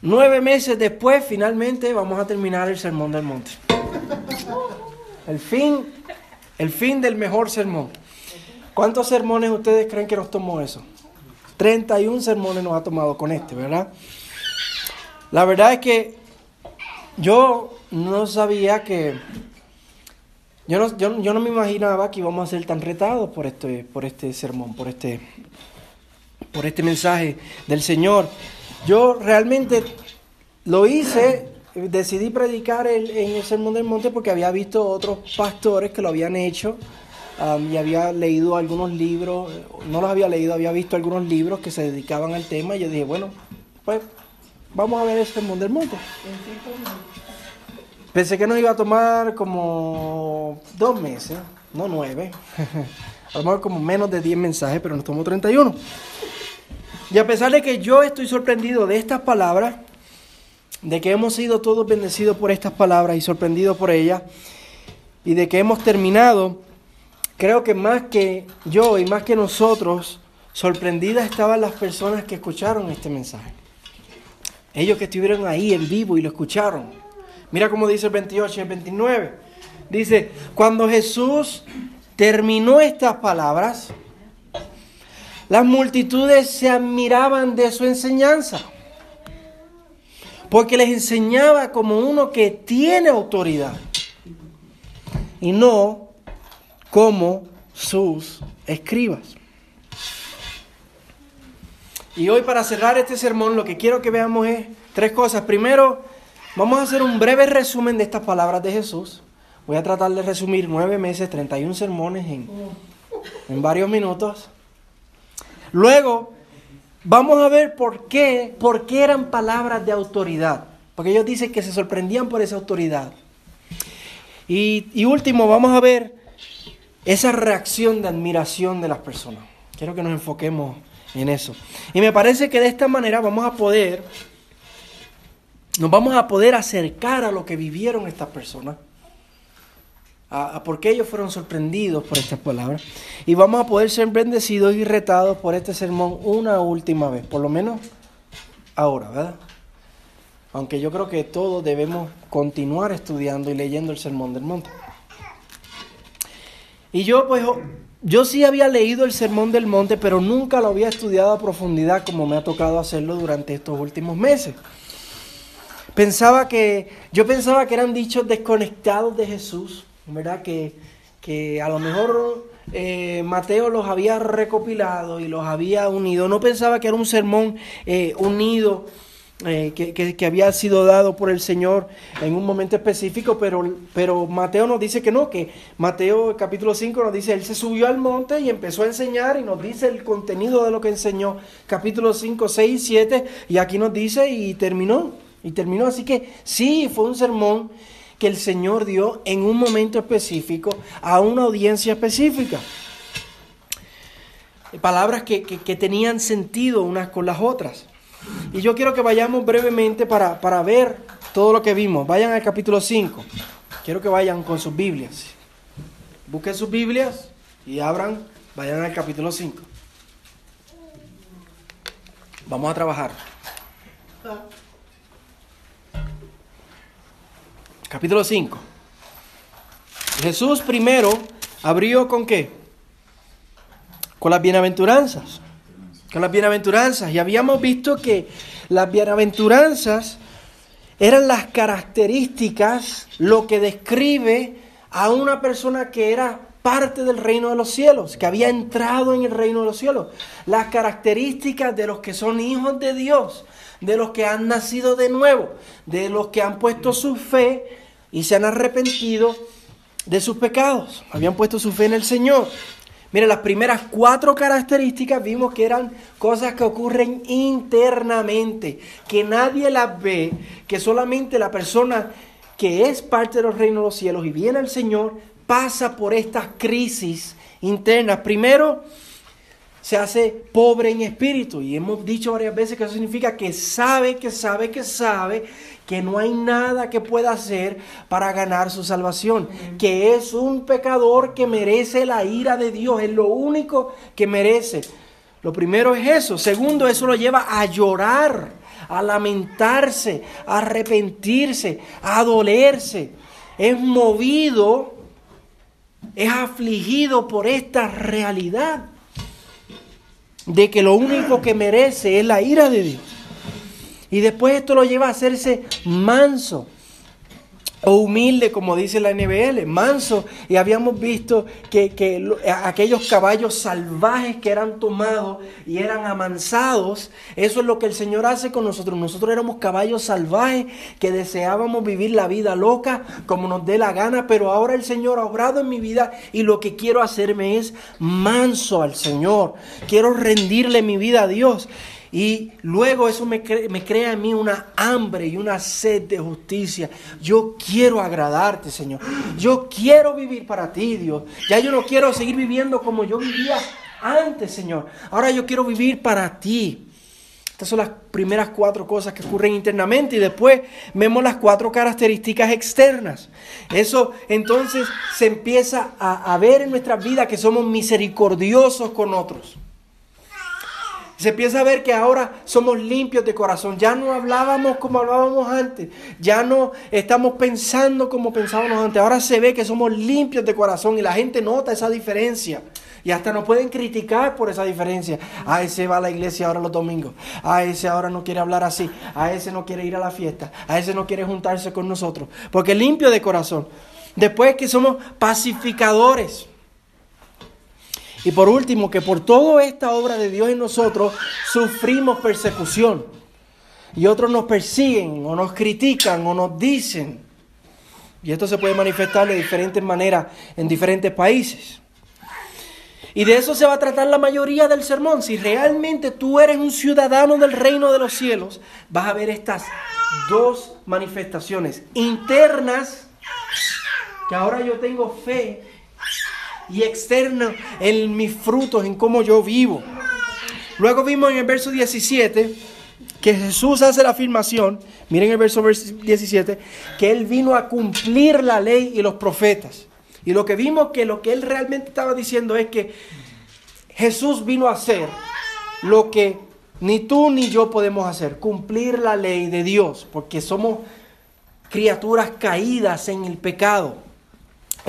Nueve meses después, finalmente vamos a terminar el sermón del monte. El fin, el fin del mejor sermón. ¿Cuántos sermones ustedes creen que nos tomó eso? 31 sermones nos ha tomado con este, ¿verdad? La verdad es que yo no sabía que... Yo no, yo, no me imaginaba que íbamos a ser tan retados por este, por este sermón, por este, por este mensaje del Señor. Yo realmente lo hice, decidí predicar en el Sermón del Monte porque había visto otros pastores que lo habían hecho y había leído algunos libros, no los había leído, había visto algunos libros que se dedicaban al tema y yo dije, bueno, pues vamos a ver el Sermón del Monte. Pensé que nos iba a tomar como dos meses, no nueve. a lo mejor como menos de diez mensajes, pero nos tomó 31. Y a pesar de que yo estoy sorprendido de estas palabras, de que hemos sido todos bendecidos por estas palabras y sorprendidos por ellas, y de que hemos terminado, creo que más que yo y más que nosotros, sorprendidas estaban las personas que escucharon este mensaje. Ellos que estuvieron ahí en vivo y lo escucharon. Mira cómo dice el 28 y el 29. Dice, cuando Jesús terminó estas palabras, las multitudes se admiraban de su enseñanza, porque les enseñaba como uno que tiene autoridad y no como sus escribas. Y hoy para cerrar este sermón lo que quiero que veamos es tres cosas. Primero, vamos a hacer un breve resumen de estas palabras de Jesús. Voy a tratar de resumir nueve meses, 31 sermones en, en varios minutos. Luego, vamos a ver por qué, por qué eran palabras de autoridad. Porque ellos dicen que se sorprendían por esa autoridad. Y, último, vamos a ver esa reacción de admiración de las personas. Quiero que nos enfoquemos en eso. Y me parece que de esta manera vamos a poder, nos vamos a poder acercar a lo que vivieron estas personas a, por qué ellos fueron sorprendidos por estas palabras. Y vamos a poder ser bendecidos y retados por este sermón una última vez, por lo menos ahora, ¿verdad? Aunque yo creo que todos debemos continuar estudiando y leyendo el sermón del monte. Y yo pues yo sí había leído el sermón del monte, pero nunca lo había estudiado a profundidad como me ha tocado hacerlo durante estos últimos meses. Pensaba que yo pensaba que eran dichos desconectados de Jesús, ¿verdad? Que, que a lo mejor eh, Mateo los había recopilado y los había unido. No pensaba que era un sermón eh, unido. Eh, que, que, había sido dado por el Señor en un momento específico, pero, pero Mateo nos dice que no, que Mateo capítulo 5 nos dice, él se subió al monte y empezó a enseñar y nos dice el contenido de lo que enseñó, capítulo 5, 6 y 7, y aquí nos dice y terminó, y terminó, así que sí, fue un sermón que el Señor dio en un momento específico a una audiencia específica. Palabras que, tenían sentido unas con las otras. Y yo quiero que vayamos brevemente para, para ver todo lo que vimos. Vayan al capítulo 5. Quiero que vayan con sus Biblias. Busquen sus Biblias y abran, vayan al capítulo 5. Vamos a trabajar. Capítulo 5. Jesús primero abrió con qué? Con las bienaventuranzas. Con las bienaventuranzas. Y habíamos visto que las bienaventuranzas eran las características, lo que describe a una persona que era parte del reino de los cielos, que había entrado en el reino de los cielos. Las características de los que son hijos de Dios, de los que han nacido de nuevo, de los que han puesto su fe y se han arrepentido de sus pecados, habían puesto su fe en el Señor. Mira, las primeras cuatro características vimos que eran cosas que ocurren internamente, que nadie las ve, que solamente la persona que es parte de los reinos de los cielos y viene al Señor pasa por estas crisis internas. Primero, se hace pobre en espíritu. Y hemos dicho varias veces que eso significa que sabe, que sabe, que sabe que no hay nada que pueda hacer para ganar su salvación, que es un pecador que merece la ira de Dios, es lo único que merece. Lo primero es eso. Segundo, eso lo lleva a llorar, a lamentarse, a arrepentirse, a dolerse. Es movido, es afligido por esta realidad de que lo único que merece es la ira de Dios. Y después esto lo lleva a hacerse manso o humilde, como dice la NBL, manso. Y habíamos visto que, aquellos caballos salvajes que eran tomados y eran amansados, eso es lo que el Señor hace con nosotros. Nosotros éramos caballos salvajes que deseábamos vivir la vida loca como nos dé la gana, pero ahora el Señor ha obrado en mi vida y lo que quiero hacerme es manso al Señor. Quiero rendirle mi vida a Dios. Y luego eso me, crea en mí una hambre y una sed de justicia. Yo quiero agradarte, Señor. Yo quiero vivir para ti, Dios. Ya yo no quiero seguir viviendo como yo vivía antes, Señor. Ahora yo quiero vivir para ti. Estas son las primeras cuatro cosas que ocurren internamente y después vemos las cuatro características externas. Eso entonces se empieza a, a ver en nuestra vida que somos misericordiosos con otros. Se empieza a ver que ahora somos limpios de corazón. Ya no hablábamos como hablábamos antes. Ya no estamos pensando como pensábamos antes. Ahora se ve que somos limpios de corazón y la gente nota esa diferencia. Y hasta nos pueden criticar por esa diferencia. A ese va a la iglesia ahora los domingos. A ese ahora no quiere hablar así. A ese no quiere ir a la fiesta. A ese no quiere juntarse con nosotros. Porque limpio de corazón. Después que somos pacificadores. Y por último, que por toda esta obra de Dios en nosotros sufrimos persecución. Y otros nos persiguen o nos critican o nos dicen. Y esto se puede manifestar de diferentes maneras en diferentes países. Y de eso se va a tratar la mayoría del sermón. Si realmente tú eres un ciudadano del reino de los cielos, vas a ver estas dos manifestaciones internas, que ahora yo tengo fe y externo en mis frutos, en cómo yo vivo. Luego vimos en el verso 17 que Jesús hace la afirmación, miren el verso 17, que Él vino a cumplir la ley y los profetas. Y lo que vimos que lo que Él realmente estaba diciendo es que Jesús vino a hacer lo que ni tú ni yo podemos hacer, cumplir la ley de Dios, porque somos criaturas caídas en el pecado.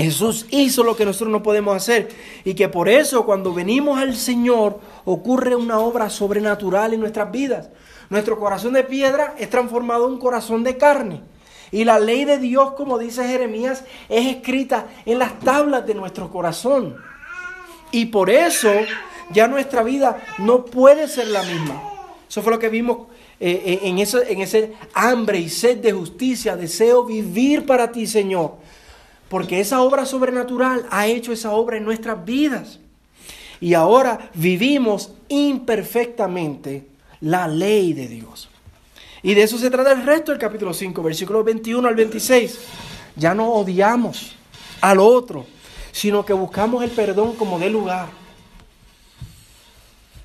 Jesús hizo lo que nosotros no podemos hacer y que por eso cuando venimos al Señor ocurre una obra sobrenatural en nuestras vidas. Nuestro corazón de piedra es transformado en un corazón de carne. Y la ley de Dios, como dice Jeremías, es escrita en las tablas de nuestro corazón. Y por eso ya nuestra vida no puede ser la misma. Eso fue lo que vimos eh, eh, en, ese hambre y sed de justicia. Deseo vivir para ti, Señor. Porque esa obra sobrenatural ha hecho esa obra en nuestras vidas. Y ahora vivimos imperfectamente la ley de Dios. Y de eso se trata el resto del capítulo 5, versículos 21 al 26. Ya no odiamos al otro, sino que buscamos el perdón como de lugar.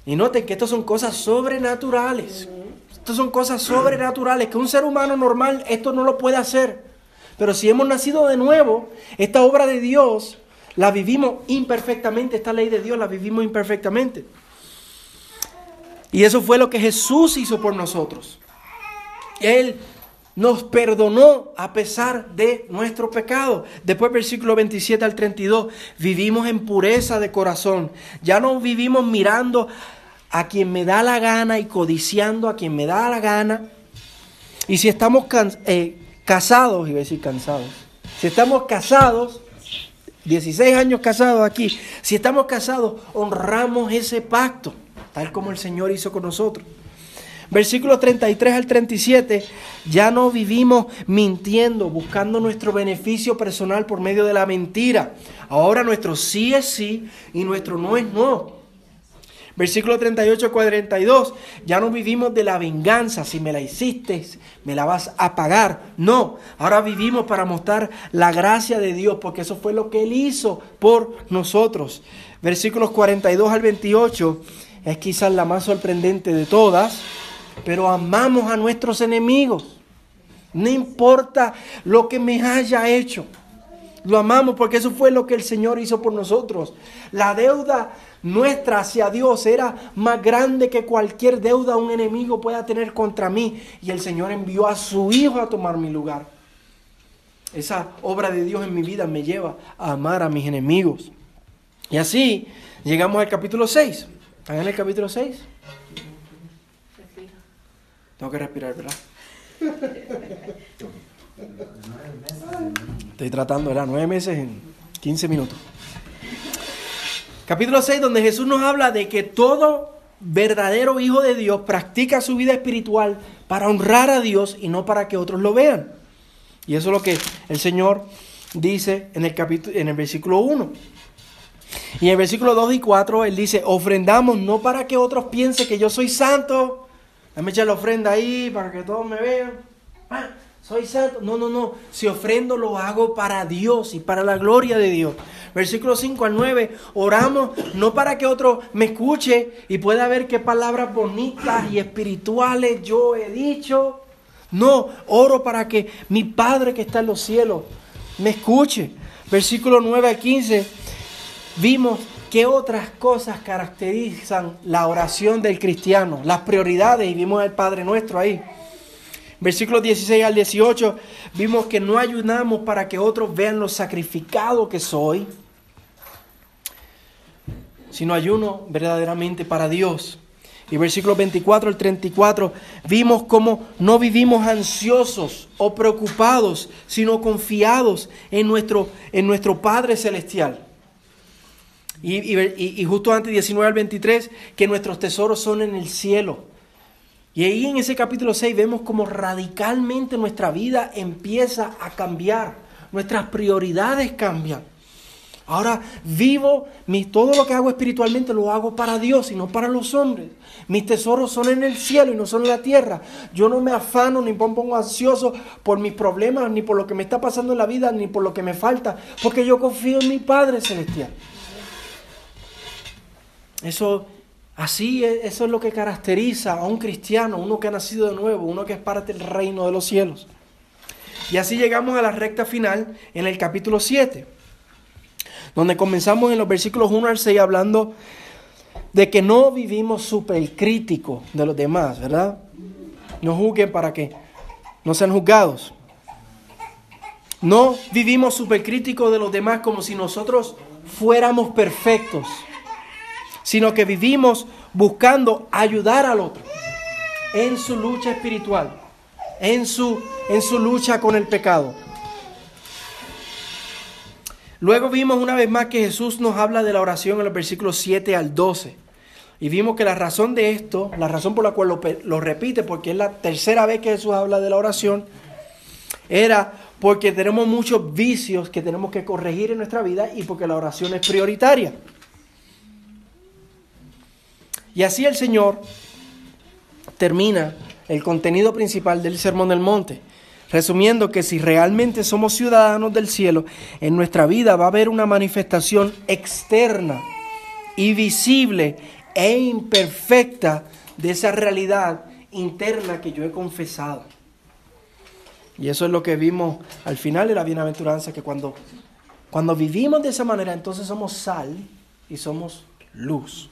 Y noten que estas son cosas sobrenaturales. Estas son cosas sobrenaturales que un ser humano normal esto no lo puede hacer. Pero si hemos nacido de nuevo, esta obra de Dios la vivimos imperfectamente, esta ley de Dios la vivimos imperfectamente. Y eso fue lo que Jesús hizo por nosotros. Él nos perdonó a pesar de nuestro pecado. Después versículo 27 al 32, vivimos en pureza de corazón. Ya no vivimos mirando a quien me da la gana y codiciando a quien me da la gana. Y si estamos eh, casados, iba a decir cansados, si estamos casados, 16 años casados aquí, si estamos casados, honramos ese pacto, tal como el Señor hizo con nosotros. Versículos 33 al 37, ya no vivimos mintiendo, buscando nuestro beneficio personal por medio de la mentira. Ahora nuestro sí es sí y nuestro no es no. Versículo 38 42. Ya no vivimos de la venganza. Si me la hiciste, me la vas a pagar. No, ahora vivimos para mostrar la gracia de Dios, porque eso fue lo que Él hizo por nosotros. Versículos 42 al 28 es quizás la más sorprendente de todas, pero amamos a nuestros enemigos. No importa lo que me haya hecho. Lo amamos porque eso fue lo que el Señor hizo por nosotros. La deuda nuestra hacia Dios era más grande que cualquier deuda un enemigo pueda tener contra mí. Y el Señor envió a su Hijo a tomar mi lugar. Esa obra de Dios en mi vida me lleva a amar a mis enemigos. Y así llegamos al capítulo 6. ¿Están en el capítulo 6? Tengo que respirar, ¿verdad? Estoy tratando, ¿verdad? Nueve meses en 15 minutos. Capítulo 6, donde Jesús nos habla de que todo verdadero hijo de Dios practica su vida espiritual para honrar a Dios y no para que otros lo vean. Y eso es lo que el Señor dice en el, capítulo, en el versículo 1. Y en el versículo 2 y 4 Él dice, ofrendamos no para que otros piensen que yo soy santo. Dame echar la ofrenda ahí para que todos me vean. Ah, soy santo. No, no, no. Si ofrendo lo hago para Dios y para la gloria de Dios. Versículo 5 al 9. Oramos no para que otro me escuche y pueda ver qué palabras bonitas y espirituales yo he dicho. No, oro para que mi Padre que está en los cielos me escuche. Versículo 9 al 15. Vimos qué otras cosas caracterizan la oración del cristiano, las prioridades, y vimos el Padre nuestro ahí. Versículos 16 al 18, vimos que no ayunamos para que otros vean lo sacrificado que soy, sino ayuno verdaderamente para Dios. Y versículos 24 al 34, vimos cómo no vivimos ansiosos o preocupados, sino confiados en nuestro, en nuestro Padre Celestial. Y, y, y, justo antes 19 al 23, que nuestros tesoros son en el cielo. Y ahí en ese capítulo 6 vemos cómo radicalmente nuestra vida empieza a cambiar. Nuestras prioridades cambian. Ahora vivo, mi, todo lo que hago espiritualmente lo hago para Dios y no para los hombres. Mis tesoros son en el cielo y no son en la tierra. Yo no me afano ni pongo ansioso por mis problemas, ni por lo que me está pasando en la vida, ni por lo que me falta, porque yo confío en mi Padre Celestial. Eso Así es, eso es lo que caracteriza a un cristiano, uno que ha nacido de nuevo, uno que es parte del reino de los cielos. Y así llegamos a la recta final en el capítulo 7, donde comenzamos en los versículos 1 al 6 hablando de que no vivimos súper críticos de los demás, ¿verdad? No juzguen para que no sean juzgados. No vivimos súper críticos de los demás como si nosotros fuéramos perfectos sino que vivimos buscando ayudar al otro en su lucha espiritual, en su, en su lucha con el pecado. Luego vimos una vez más que Jesús nos habla de la oración en los versículos 7 al 12. Y vimos que la razón de esto, la razón por la cual lo, lo, repite, porque es la tercera vez que Jesús habla de la oración, era porque tenemos muchos vicios que tenemos que corregir en nuestra vida y porque la oración es prioritaria. Y así el Señor termina el contenido principal del Sermón del Monte, resumiendo que si realmente somos ciudadanos del cielo, en nuestra vida va a haber una manifestación externa y visible e imperfecta de esa realidad interna que yo he confesado. Y eso es lo que vimos al final de la bienaventuranza, que cuando, cuando vivimos de esa manera, entonces somos sal y somos luz.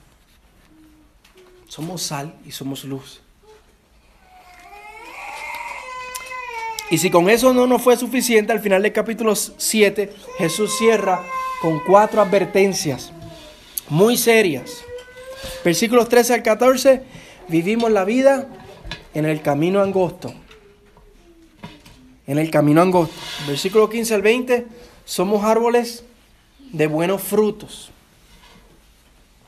Somos sal y somos luz. Y si con eso no nos fue suficiente, al final del capítulo 7, Jesús cierra con cuatro advertencias muy serias. Versículos 13 al 14, vivimos la vida en el camino angosto. En el camino angosto. Versículo 15 al 20, somos árboles de buenos frutos.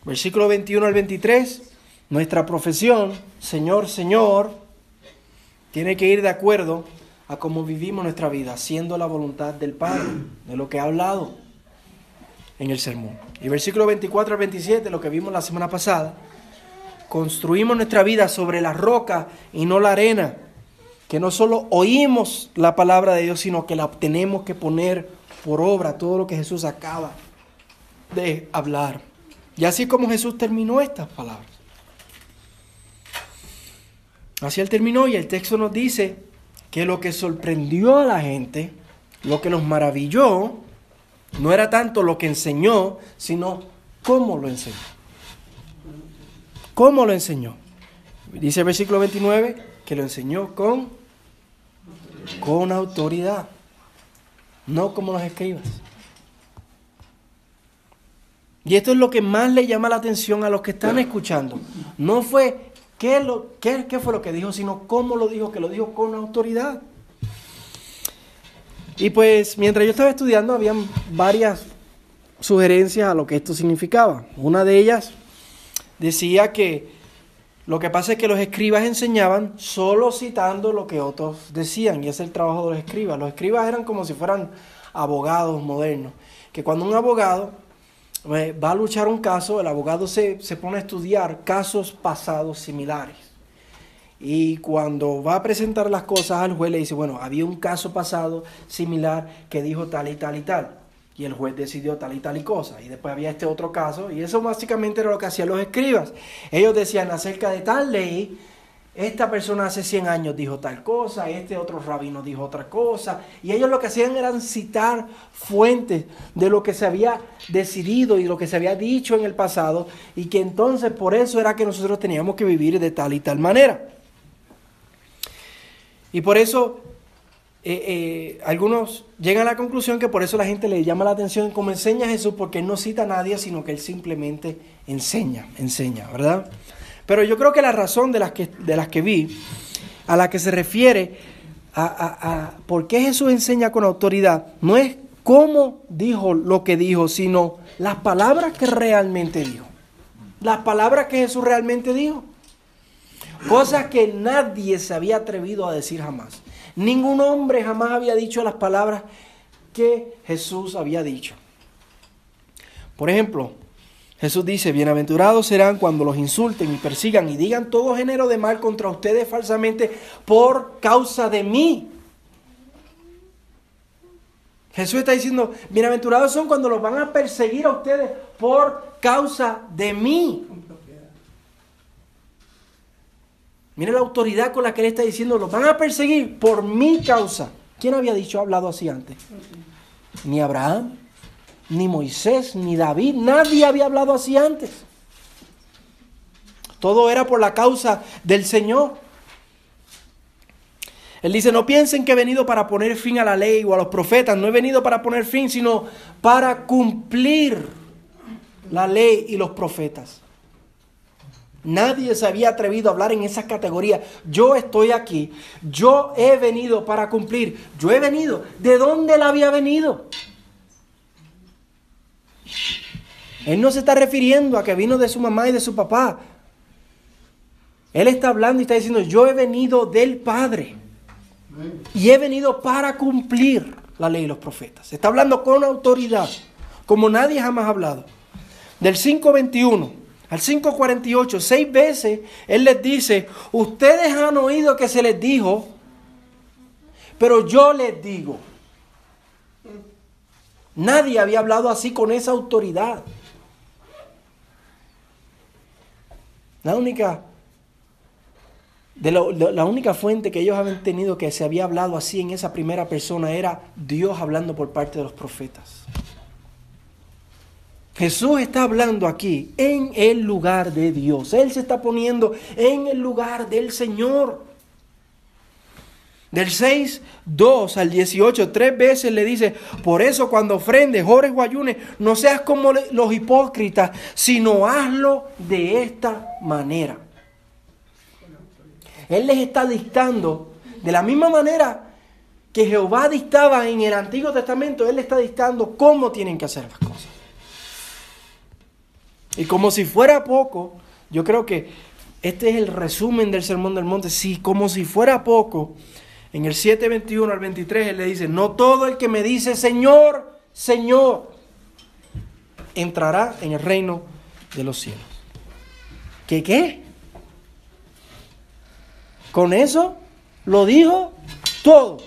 Versículo 21 al 23, nuestra profesión, Señor, Señor, tiene que ir de acuerdo a cómo vivimos nuestra vida, haciendo la voluntad del Padre, de lo que ha hablado en el sermón. Y versículo 24 al 27, lo que vimos la semana pasada, construimos nuestra vida sobre la roca y no la arena, que no solo oímos la palabra de Dios, sino que la tenemos que poner por obra, todo lo que Jesús acaba de hablar. Y así como Jesús terminó estas palabras. Así él terminó y el texto nos dice que lo que sorprendió a la gente, lo que nos maravilló, no era tanto lo que enseñó, sino cómo lo enseñó. ¿Cómo lo enseñó? Dice el versículo 29 que lo enseñó con, con autoridad, no como los escribas. Y esto es lo que más le llama la atención a los que están escuchando. No fue qué, lo, qué, qué fue lo que dijo, sino cómo lo dijo, que lo dijo con autoridad. Y pues mientras yo estaba estudiando habían varias sugerencias a lo que esto significaba. Una de ellas decía que lo que pasa es que los escribas enseñaban solo citando lo que otros decían, y ese es el trabajo de los escribas. Los escribas eran como si fueran abogados modernos, que cuando un abogado va a luchar un caso, el abogado se, se pone a estudiar casos pasados similares. Y cuando va a presentar las cosas al juez le dice, bueno, había un caso pasado similar que dijo tal y tal y tal. Y el juez decidió tal y tal y cosa. Y después había este otro caso. Y eso básicamente era lo que hacían los escribas. Ellos decían acerca de tal ley, esta persona hace 100 años dijo tal cosa, este otro rabino dijo otra cosa, y ellos lo que hacían eran citar fuentes de lo que se había decidido y lo que se había dicho en el pasado, y que entonces por eso era que nosotros teníamos que vivir de tal y tal manera. Y por eso eh, eh, algunos llegan a la conclusión que por eso la gente le llama la atención cómo enseña Jesús, porque él no cita a nadie, sino que él simplemente enseña, enseña, ¿verdad? Pero yo creo que la razón de las que, de las que vi, a la que se refiere a, por qué Jesús enseña con autoridad, no es cómo dijo lo que dijo, sino las palabras que realmente dijo. Las palabras que Jesús realmente dijo. Cosas que nadie se había atrevido a decir jamás. Ningún hombre jamás había dicho las palabras que Jesús había dicho. Por ejemplo, Jesús dice, bienaventurados serán cuando los insulten y persigan y digan todo género de mal contra ustedes falsamente por causa de mí. Jesús está diciendo, bienaventurados son cuando los van a perseguir a ustedes por causa de mí. Mire la autoridad con la que él está diciendo, los van a perseguir por mi causa. ¿Quién había dicho, hablado así antes? Ni Abraham, ni Moisés, ni David, nadie había hablado así antes. Todo era por la causa del Señor. Él dice, no piensen que he venido para poner fin a la ley o a los profetas, no he venido para poner fin, sino para cumplir la ley y los profetas. Nadie se había atrevido a hablar en esa categoría. Yo estoy aquí, yo he venido para cumplir, yo he venido. ¿De dónde él había venido? Él no se está refiriendo a que vino de su mamá y de su papá. Él está hablando y está diciendo, yo he venido del Padre. Y he venido para cumplir la ley y los profetas. Está hablando con autoridad, como nadie jamás ha hablado. Del 5.21 al 5.48, seis veces, Él les dice, ustedes han oído que se les dijo, pero yo les digo. Nadie había hablado así con esa autoridad. La única, de la única fuente que ellos habían tenido que se había hablado así en esa primera persona era Dios hablando por parte de los profetas. Jesús está hablando aquí en el lugar de Dios. Él se está poniendo en el lugar del Señor. Del 6, 2 al 18, tres veces le dice, por eso cuando ofrendes, ores o ayunes, no seas como los hipócritas, sino hazlo de esta manera. Él les está dictando, de la misma manera que Jehová dictaba en el Antiguo Testamento, Él le está dictando cómo tienen que hacer las cosas. Y como si fuera poco, yo creo que este es el resumen del Sermón del Monte, sí, como si fuera poco, en el 7:21 al 23 él le dice, no todo el que me dice Señor, Señor, entrará en el reino de los cielos. ¿Qué qué? Con eso lo dijo todo.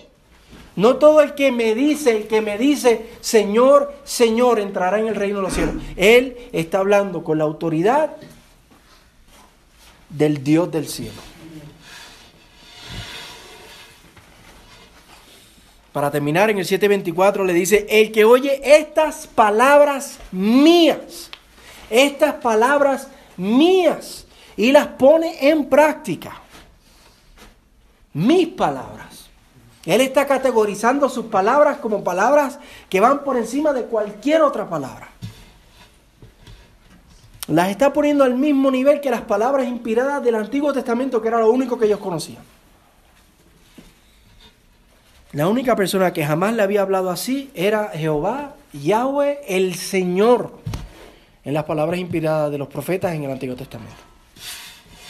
No todo el que me dice, el que me dice Señor, Señor, entrará en el reino de los cielos. Él está hablando con la autoridad del Dios del cielo. Para terminar en el 724 le dice, el que oye estas palabras mías, estas palabras mías, y las pone en práctica. Mis palabras. Él está categorizando sus palabras como palabras que van por encima de cualquier otra palabra. Las está poniendo al mismo nivel que las palabras inspiradas del Antiguo Testamento, que era lo único que ellos conocían. La única persona que jamás le había hablado así era Jehová, Yahweh, el Señor, en las palabras inspiradas de los profetas en el Antiguo Testamento.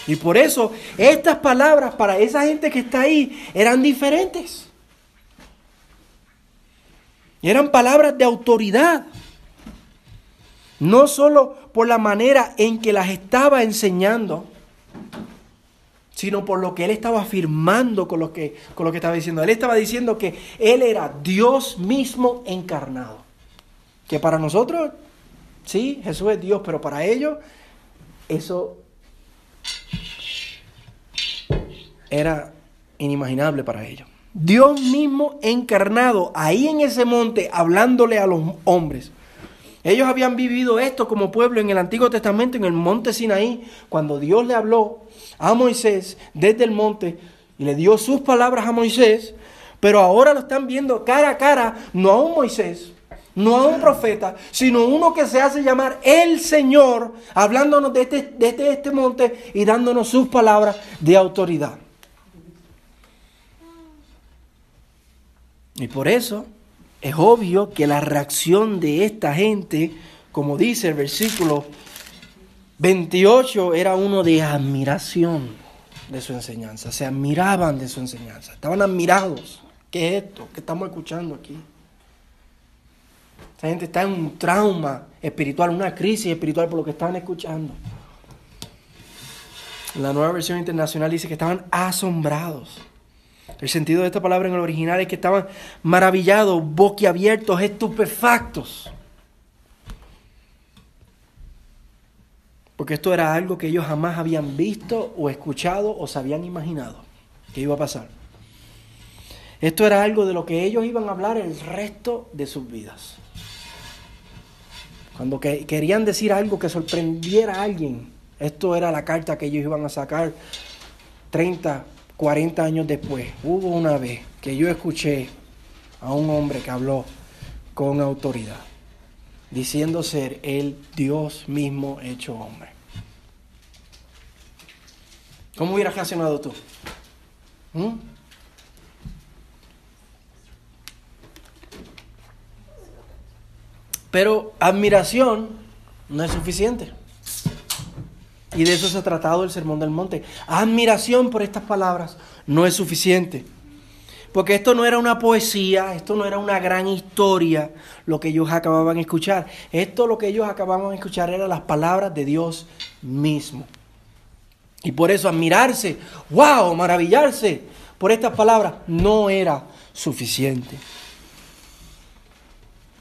Y por eso estas palabras para esa gente que está ahí eran diferentes. Eran palabras de autoridad. No solo por la manera en que las estaba enseñando, sino por lo que él estaba afirmando con lo que, con lo que estaba diciendo. Él estaba diciendo que él era Dios mismo encarnado. Que para nosotros, sí, Jesús es Dios, pero para ellos eso era inimaginable para ellos. Dios mismo encarnado ahí en ese monte hablándole a los hombres. Ellos habían vivido esto como pueblo en el Antiguo Testamento, en el monte Sinaí, cuando Dios le habló a Moisés desde el monte y le dio sus palabras a Moisés, pero ahora lo están viendo cara a cara, no a un Moisés, no a un profeta, sino uno que se hace llamar el Señor, hablándonos de este, este, este monte y dándonos sus palabras de autoridad. Y por eso es obvio que la reacción de esta gente, como dice el versículo 28, era uno de admiración de su enseñanza. Se admiraban de su enseñanza. Estaban admirados. ¿Qué es esto? ¿Qué estamos escuchando aquí? Esta gente está en un trauma espiritual, una crisis espiritual por lo que estaban escuchando. La nueva versión internacional dice que estaban asombrados. El sentido de esta palabra en el original es que estaban maravillados, boquiabiertos, estupefactos. Porque esto era algo que ellos jamás habían visto o escuchado o se habían imaginado que iba a pasar. Esto era algo de lo que ellos iban a hablar el resto de sus vidas. Cuando querían decir algo que sorprendiera a alguien, esto era la carta que ellos iban a sacar 30, 40 años después, hubo una vez que yo escuché a un hombre que habló con autoridad, diciendo ser el Dios mismo hecho hombre. ¿Cómo hubieras reaccionado tú? ¿Mm? Pero admiración no es suficiente. Y de eso se ha tratado el Sermón del Monte. Admiración por estas palabras no es suficiente. Porque esto no era una poesía, esto no era una gran historia lo que ellos acababan de escuchar. Esto lo que ellos acababan de escuchar eran las palabras de Dios mismo. Y por eso admirarse, wow, maravillarse por estas palabras no era suficiente.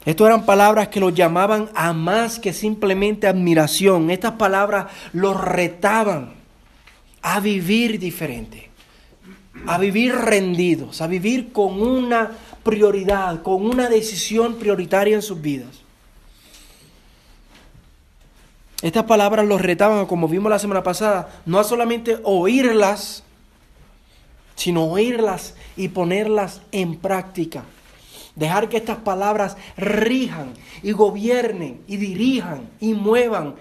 Estas eran palabras que los llamaban a más que simplemente admiración. Estas palabras los retaban a vivir diferente, a vivir rendidos, a vivir con una prioridad, con una decisión prioritaria en sus vidas. Estas palabras los retaban, como vimos la semana pasada, no a solamente oírlas, sino oírlas y ponerlas en práctica. Dejar que estas palabras rijan y gobiernen y dirijan y muevan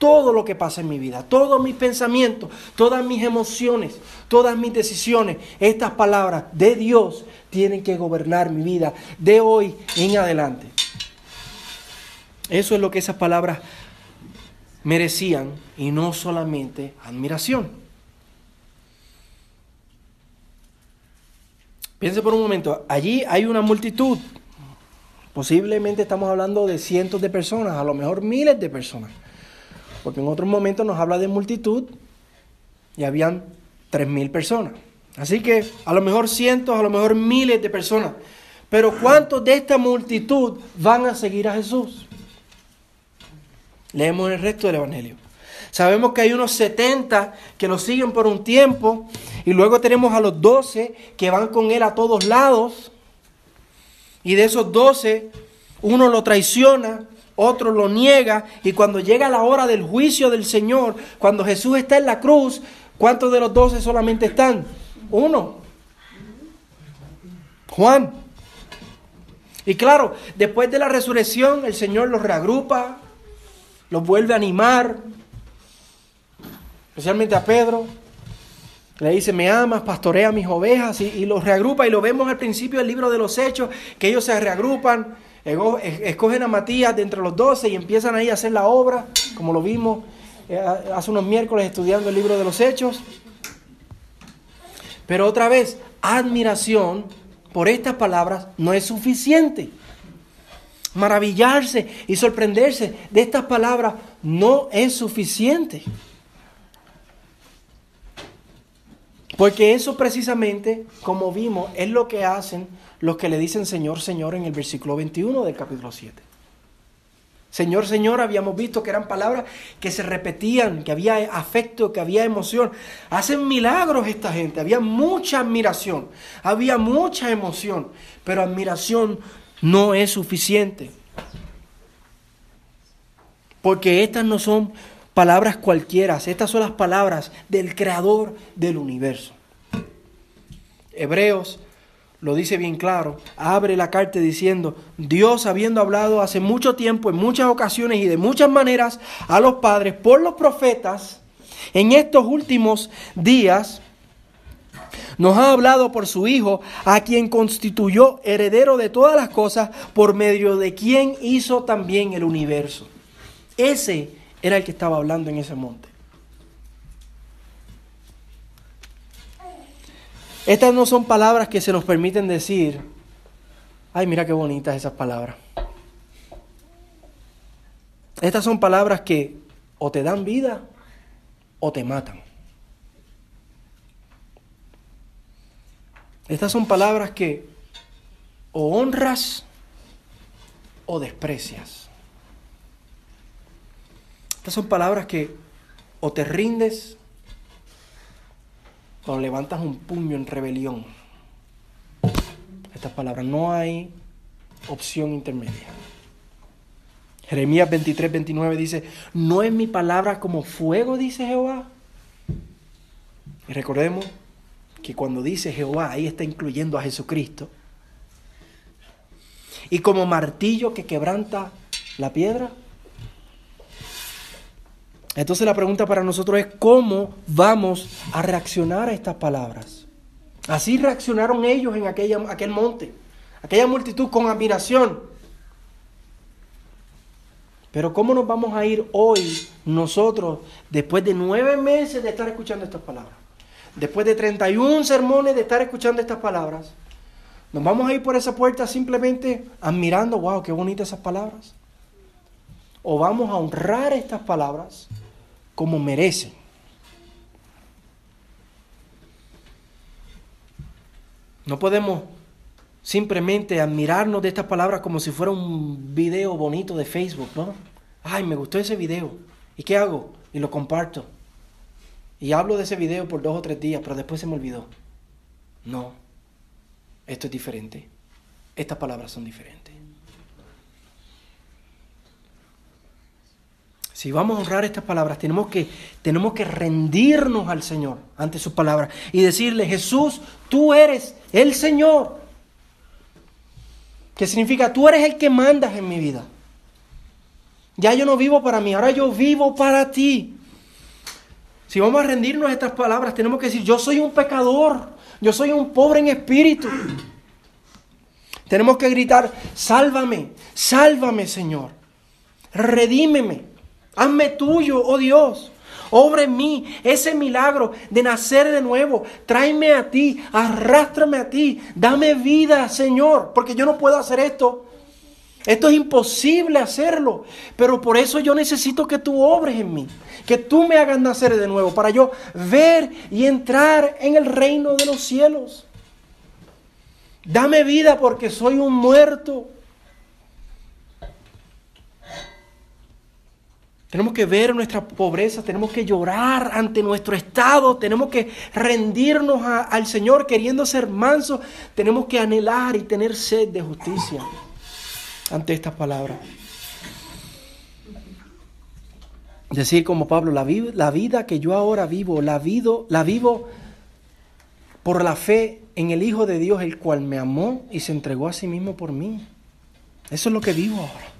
todo lo que pasa en mi vida, todos mis pensamientos, todas mis emociones, todas mis decisiones. Estas palabras de Dios tienen que gobernar mi vida de hoy en adelante. Eso es lo que esas palabras merecían y no solamente admiración. Piense por un momento, allí hay una multitud. Posiblemente estamos hablando de cientos de personas, a lo mejor miles de personas. Porque en otros momentos nos habla de multitud y habían tres mil personas. Así que a lo mejor cientos, a lo mejor miles de personas. Pero ¿cuántos de esta multitud van a seguir a Jesús? Leemos el resto del Evangelio. Sabemos que hay unos 70 que lo siguen por un tiempo y luego tenemos a los 12 que van con él a todos lados. Y de esos doce, uno lo traiciona, otro lo niega, y cuando llega la hora del juicio del Señor, cuando Jesús está en la cruz, ¿cuántos de los doce solamente están? Uno. Juan. Y claro, después de la resurrección, el Señor los reagrupa, los vuelve a animar, especialmente a Pedro. Le dice, me amas, pastorea mis ovejas, y, los reagrupa, y lo vemos al principio del libro de los Hechos, que ellos se reagrupan, escogen a Matías de entre los doce y empiezan ahí a hacer la obra, como lo vimos eh, hace unos miércoles estudiando el libro de los Hechos. Pero otra vez, admiración por estas palabras no es suficiente. Maravillarse y sorprenderse de estas palabras no es suficiente. Porque eso precisamente, como vimos, es lo que hacen los que le dicen Señor, Señor en el versículo 21 del capítulo 7. Señor, Señor, habíamos visto que eran palabras que se repetían, que había afecto, que había emoción. Hacen milagros esta gente, había mucha admiración, había mucha emoción, pero admiración no es suficiente. Porque estas no son palabras cualquiera, estas son las palabras del creador del universo. Hebreos lo dice bien claro, abre la carta diciendo, Dios habiendo hablado hace mucho tiempo, en muchas ocasiones y de muchas maneras a los padres por los profetas, en estos últimos días, nos ha hablado por su Hijo, a quien constituyó heredero de todas las cosas, por medio de quien hizo también el universo. Ese era el que estaba hablando en ese monte. Estas no son palabras que se nos permiten decir, ay, mira qué bonitas esas palabras. Estas son palabras que o te dan vida o te matan. Estas son palabras que o honras o desprecias. Estas son palabras que o te rindes cuando levantas un puño en rebelión. Estas palabras, no hay opción intermedia. Jeremías 23, 29 dice, no es mi palabra como fuego, dice Jehová. Y recordemos que cuando dice Jehová, ahí está incluyendo a Jesucristo. Y como martillo que quebranta la piedra. Entonces la pregunta para nosotros es cómo vamos a reaccionar a estas palabras. Así reaccionaron ellos en aquella, aquel monte, aquella multitud con admiración. Pero ¿cómo nos vamos a ir hoy nosotros después de nueve meses de estar escuchando estas palabras? Después de 31 sermones de estar escuchando estas palabras. ¿Nos vamos a ir por esa puerta simplemente admirando, wow, qué bonitas esas palabras? ¿O vamos a honrar estas palabras como merecen. No podemos simplemente admirarnos de estas palabras como si fuera un video bonito de Facebook, ¿no? Ay, me gustó ese video. ¿Y qué hago? Y lo comparto. Y hablo de ese video por dos o tres días, pero después se me olvidó. No, esto es diferente. Estas palabras son diferentes. Si vamos a honrar estas palabras, tenemos que, tenemos que rendirnos al Señor ante sus palabras y decirle, Jesús, tú eres el Señor. Que significa, tú eres el que mandas en mi vida. Ya yo no vivo para mí, ahora yo vivo para ti. Si vamos a rendirnos a estas palabras, tenemos que decir, yo soy un pecador, yo soy un pobre en espíritu. Tenemos que gritar, sálvame, sálvame Señor, redímeme. Hazme tuyo, oh Dios. Obra en mí ese milagro de nacer de nuevo. Tráeme a ti, arrástrame a ti. Dame vida, Señor, porque yo no puedo hacer esto. Esto es imposible hacerlo, pero por eso yo necesito que tú obres en mí, que tú me hagas nacer de nuevo, para yo ver y entrar en el reino de los cielos. Dame vida porque soy un muerto. Tenemos que ver nuestra pobreza, tenemos que llorar ante nuestro estado, tenemos que rendirnos al Señor queriendo ser mansos, tenemos que anhelar y tener sed de justicia ante estas palabras. Decir como Pablo, la, vida que yo ahora vivo, la vivo, la vivo por la fe en el Hijo de Dios, el cual me amó y se entregó a sí mismo por mí. Eso es lo que vivo ahora.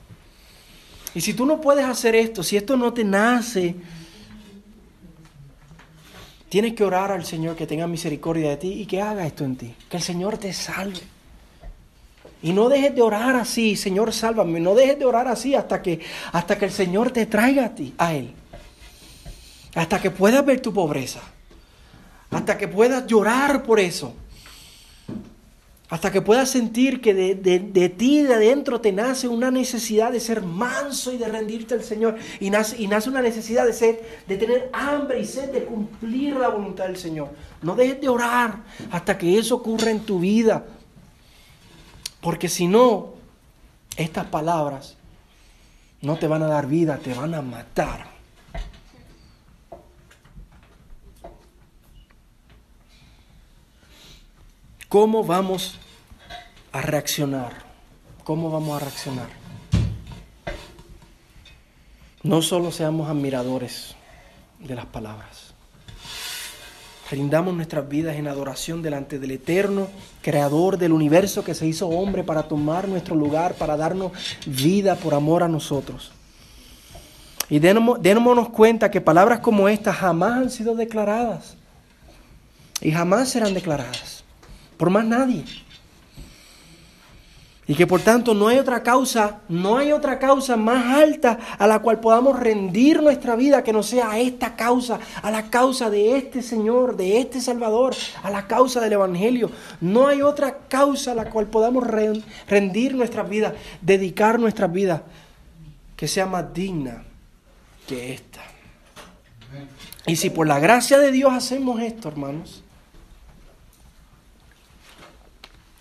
Y si tú no puedes hacer esto, si esto no te nace, tienes que orar al Señor que tenga misericordia de ti y que haga esto en ti. Que el Señor te salve. Y no dejes de orar así, Señor, sálvame. No dejes de orar así hasta que, hasta que el Señor te traiga a ti, a Él. Hasta que puedas ver tu pobreza. Hasta que puedas llorar por eso. Hasta que puedas sentir que de, de, ti, de adentro, te nace una necesidad de ser manso y de rendirte al Señor. Y nace, y nace una necesidad de, ser, de tener hambre y sed de cumplir la voluntad del Señor. No dejes de orar hasta que eso ocurra en tu vida. Porque si no, estas palabras no te van a dar vida, te van a matar. ¿Cómo vamos a reaccionar? ¿Cómo vamos a reaccionar? No solo seamos admiradores de las palabras. Rindamos nuestras vidas en adoración delante del eterno creador del universo que se hizo hombre para tomar nuestro lugar, para darnos vida por amor a nosotros. Y démonos cuenta que palabras como estas jamás han sido declaradas y jamás serán declaradas por más nadie. Y que por tanto no hay otra causa, no hay otra causa más alta a la cual podamos rendir nuestra vida que no sea a esta causa, a la causa de este Señor, de este Salvador, a la causa del Evangelio. No hay otra causa a la cual podamos rendir nuestras vidas, dedicar nuestras vidas, que sea más digna que esta. Y si por la gracia de Dios hacemos esto, hermanos,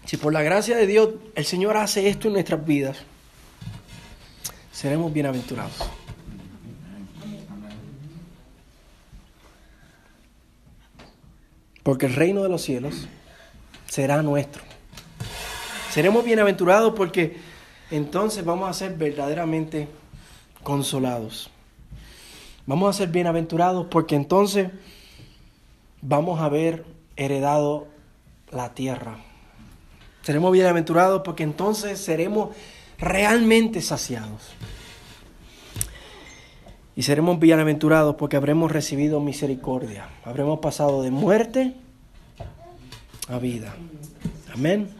Si por la gracia de Dios el Señor hace esto en nuestras vidas, seremos bienaventurados. Porque el reino de los cielos será nuestro. Seremos bienaventurados porque entonces vamos a ser verdaderamente consolados. Vamos a ser bienaventurados porque entonces vamos a haber heredado la tierra. Seremos bienaventurados porque entonces seremos realmente saciados. Y seremos bienaventurados porque habremos recibido misericordia. Habremos pasado de muerte a vida. Amén.